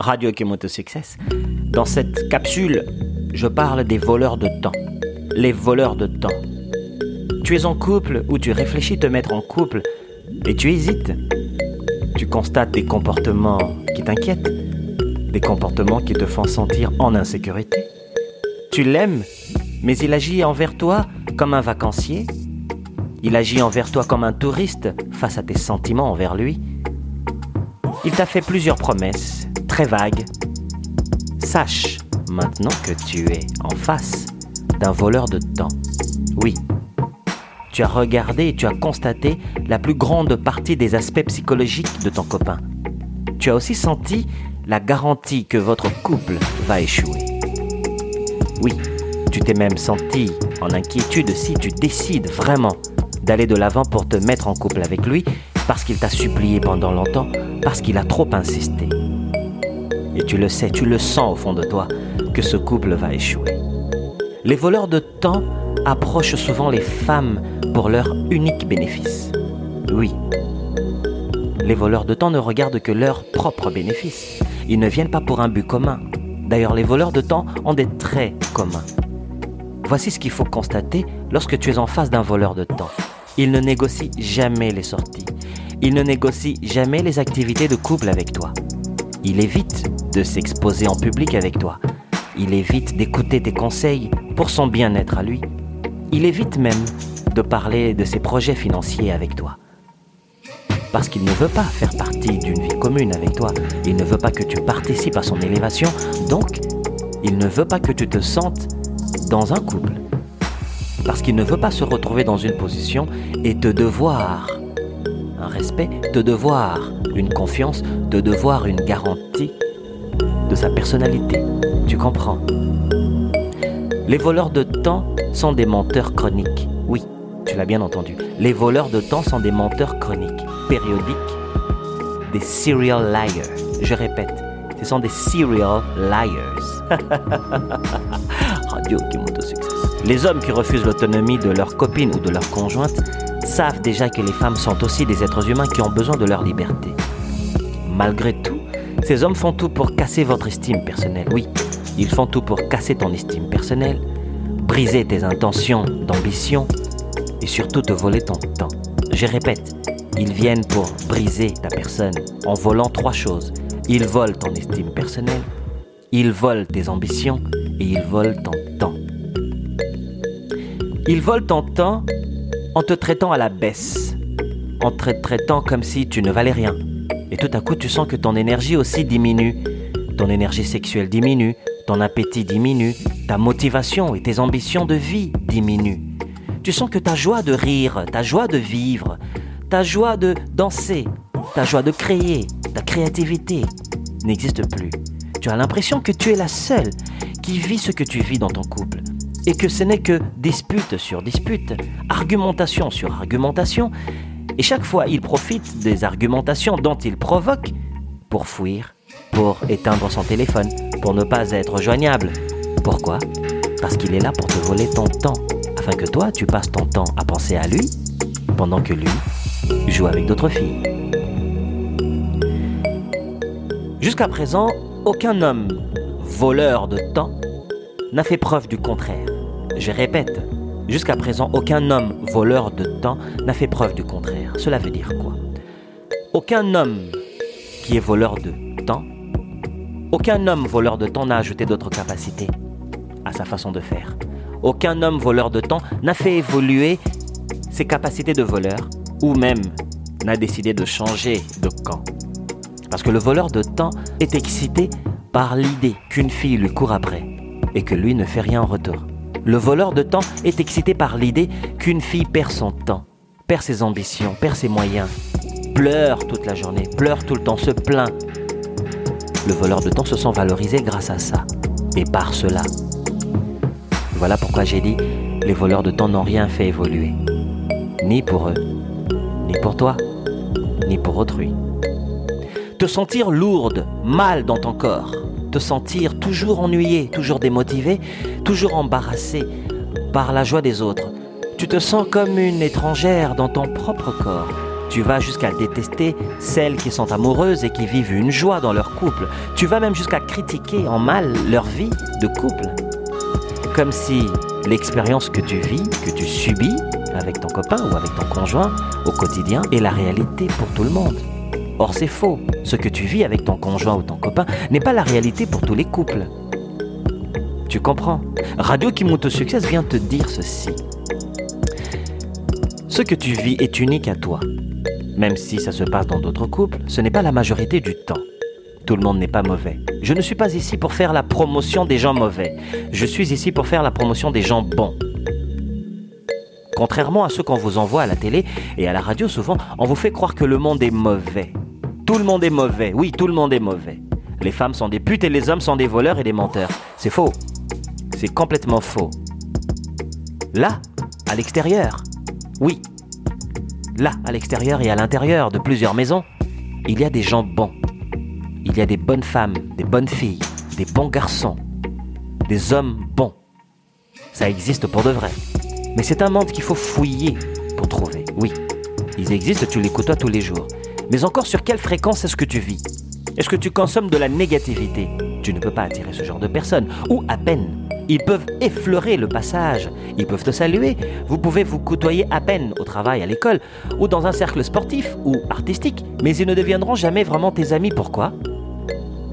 Radio Kemoto Success. Dans cette capsule, je parle des voleurs de temps. Les voleurs de temps. Tu es en couple ou tu réfléchis te mettre en couple et tu hésites. Tu constates des comportements qui t'inquiètent, des comportements qui te font sentir en insécurité. Tu l'aimes, mais il agit envers toi comme un vacancier. Il agit envers toi comme un touriste face à tes sentiments envers lui. Il t'a fait plusieurs promesses, très vagues. Sache maintenant que tu es en face d'un voleur de temps. Oui, tu as regardé et tu as constaté la plus grande partie des aspects psychologiques de ton copain. Tu as aussi senti la garantie que votre couple va échouer. Oui, tu t'es même senti en inquiétude si tu décides vraiment d'aller de l'avant pour te mettre en couple avec lui parce qu'il t'a supplié pendant longtemps, parce qu'il a trop insisté. Et tu le sais, tu le sens au fond de toi que ce couple va échouer. Les voleurs de temps approchent souvent les femmes pour leur unique bénéfice. Oui, les voleurs de temps ne regardent que leur propre bénéfice. Ils ne viennent pas pour un but commun. D'ailleurs, les voleurs de temps ont des traits communs. Voici ce qu'il faut constater lorsque tu es en face d'un voleur de temps. Il ne négocie jamais les sorties. Il ne négocie jamais les activités de couple avec toi. Il évite de s'exposer en public avec toi. Il évite d'écouter tes conseils pour son bien-être à lui. Il évite même de parler de ses projets financiers avec toi. Parce qu'il ne veut pas faire partie d'une vie commune avec toi. Il ne veut pas que tu participes à son élévation. Donc, il ne veut pas que tu te sentes dans un couple. Parce qu'il ne veut pas se retrouver dans une position et te devoir un respect, te devoir une confiance, te devoir une garantie de sa personnalité. Tu comprends? Les voleurs de temps sont des menteurs chroniques. Oui, tu l'as bien entendu. Les voleurs de temps sont des menteurs chroniques, périodiques, des serial liars. Je répète, ce sont des serial liars. Radio Kimoto Success. Les hommes qui refusent l'autonomie de leur copine ou de leur conjointe savent déjà que les femmes sont aussi des êtres humains qui ont besoin de leur liberté. Malgré tout, ces hommes font tout pour casser votre estime personnelle. Oui, ils font tout pour casser ton estime personnelle, briser tes intentions d'ambition et surtout te voler ton temps. Je répète, ils viennent pour briser ta personne en volant trois choses. Ils volent ton estime personnelle, ils volent tes ambitions et ils volent ton temps. Ils volent ton temps en te traitant à la baisse, en te traitant comme si tu ne valais rien. Et tout à coup, tu sens que ton énergie aussi diminue. Ton énergie sexuelle diminue, ton appétit diminue, ta motivation et tes ambitions de vie diminuent. Tu sens que ta joie de rire, ta joie de vivre, ta joie de danser, ta joie de créer, ta créativité n'existe plus. Tu as l'impression que tu es la seule qui vit ce que tu vis dans ton couple et que ce n'est que dispute sur dispute, argumentation sur argumentation, et chaque fois il profite des argumentations dont il provoque pour fuir, pour éteindre son téléphone, pour ne pas être joignable. Pourquoi? Parce qu'il est là pour te voler ton temps, afin que toi tu passes ton temps à penser à lui, pendant que lui joue avec d'autres filles. Jusqu'à présent, aucun homme voleur de temps n'a fait preuve du contraire. Je répète, jusqu'à présent, aucun homme voleur de temps n'a fait preuve du contraire. Cela veut dire quoi? Aucun homme qui est voleur de temps, aucun homme voleur de temps n'a ajouté d'autres capacités à sa façon de faire. Aucun homme voleur de temps n'a fait évoluer ses capacités de voleur ou même n'a décidé de changer de camp. Parce que le voleur de temps est excité par l'idée qu'une fille lui court après et que lui ne fait rien en retour. Le voleur de temps est excité par l'idée qu'une fille perd son temps, perd ses ambitions, perd ses moyens, pleure toute la journée, pleure tout le temps, se plaint. Le voleur de temps se sent valorisé grâce à ça et par cela. Voilà pourquoi j'ai dit, les voleurs de temps n'ont rien fait évoluer. Ni pour eux, ni pour toi, ni pour autrui. Te sentir lourde, mal dans ton corps, te sentir toujours ennuyé, toujours démotivé, toujours embarrassé par la joie des autres. Tu te sens comme une étrangère dans ton propre corps. Tu vas jusqu'à détester celles qui sont amoureuses et qui vivent une joie dans leur couple. Tu vas même jusqu'à critiquer en mal leur vie de couple. Comme si l'expérience que tu vis, que tu subis avec ton copain ou avec ton conjoint au quotidien est la réalité pour tout le monde. Or c'est faux. Ce que tu vis avec ton conjoint ou ton copain n'est pas la réalité pour tous les couples. Tu comprends? Radio Kimoto Success vient te dire ceci. Ce que tu vis est unique à toi. Même si ça se passe dans d'autres couples, ce n'est pas la majorité du temps. Tout le monde n'est pas mauvais. Je ne suis pas ici pour faire la promotion des gens mauvais. Je suis ici pour faire la promotion des gens bons. Contrairement à ce qu'on vous envoie à la télé et à la radio, souvent, on vous fait croire que le monde est mauvais. Tout le monde est mauvais. Oui, tout le monde est mauvais. Les femmes sont des putes et les hommes sont des voleurs et des menteurs. C'est faux. C'est complètement faux. Là, à l'extérieur, oui, là, à l'extérieur et à l'intérieur de plusieurs maisons, il y a des gens bons. Il y a des bonnes femmes, des bonnes filles, des bons garçons, des hommes bons. Ça existe pour de vrai. Mais c'est un monde qu'il faut fouiller pour trouver. Oui, ils existent, tu les côtoies tous les jours. Mais encore sur quelle fréquence est-ce que tu vis? Est-ce que tu consommes de la négativité? Tu ne peux pas attirer ce genre de personnes. Ou à peine. Ils peuvent effleurer le passage, ils peuvent te saluer, vous pouvez vous côtoyer à peine au travail, à l'école, ou dans un cercle sportif ou artistique, mais ils ne deviendront jamais vraiment tes amis. Pourquoi?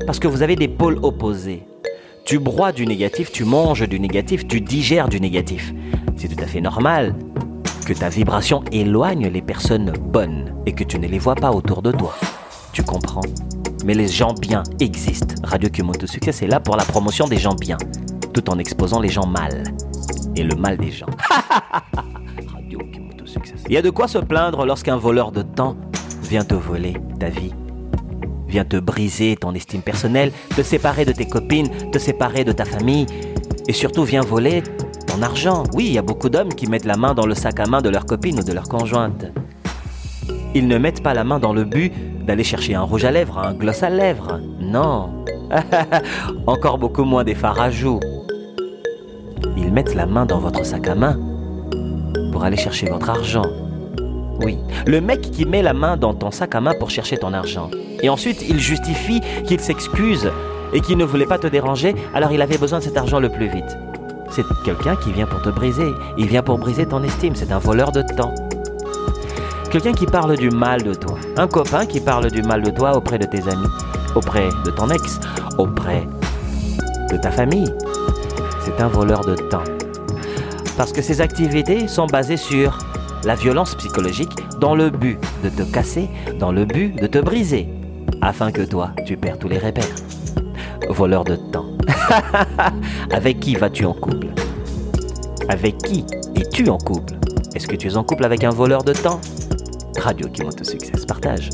Parce que vous avez des pôles opposés. Tu broies du négatif, tu manges du négatif, tu digères du négatif. C'est tout à fait normal que ta vibration éloigne les personnes bonnes et que tu ne les vois pas autour de toi. Tu comprends? Mais les gens bien existent. Radio Kumoto Success est là pour la promotion des gens bien tout en exposant les gens mal. Et le mal des gens. Radio. Il y a de quoi se plaindre lorsqu'un voleur de temps vient te voler ta vie. Vient te briser ton estime personnelle, te séparer de tes copines, te séparer de ta famille. Et surtout vient voler argent. Oui, il y a beaucoup d'hommes qui mettent la main dans le sac à main de leur copine ou de leur conjointe. Ils ne mettent pas la main dans le but d'aller chercher un rouge à lèvres, un gloss à lèvres. Non. Encore beaucoup moins des fards à joues ils mettent la main dans votre sac à main pour aller chercher votre argent. Oui, le mec qui met la main dans ton sac à main pour chercher ton argent. Et ensuite, il justifie qu'il s'excuse et qu'il ne voulait pas te déranger, alors il avait besoin de cet argent le plus vite. C'est quelqu'un qui vient pour te briser. Il vient pour briser ton estime. C'est un voleur de temps. Quelqu'un qui parle du mal de toi. Un copain qui parle du mal de toi auprès de tes amis, auprès de ton ex, auprès de ta famille, c'est un voleur de temps. Parce que ces activités sont basées sur la violence psychologique dans le but de te casser, dans le but de te briser, afin que toi, tu perds tous les repères. Voleur de temps. avec qui vas-tu en couple? Avec qui es-tu en couple? Est-ce que tu es en couple avec un voleur de temps? Radio qui monte au succès, partage.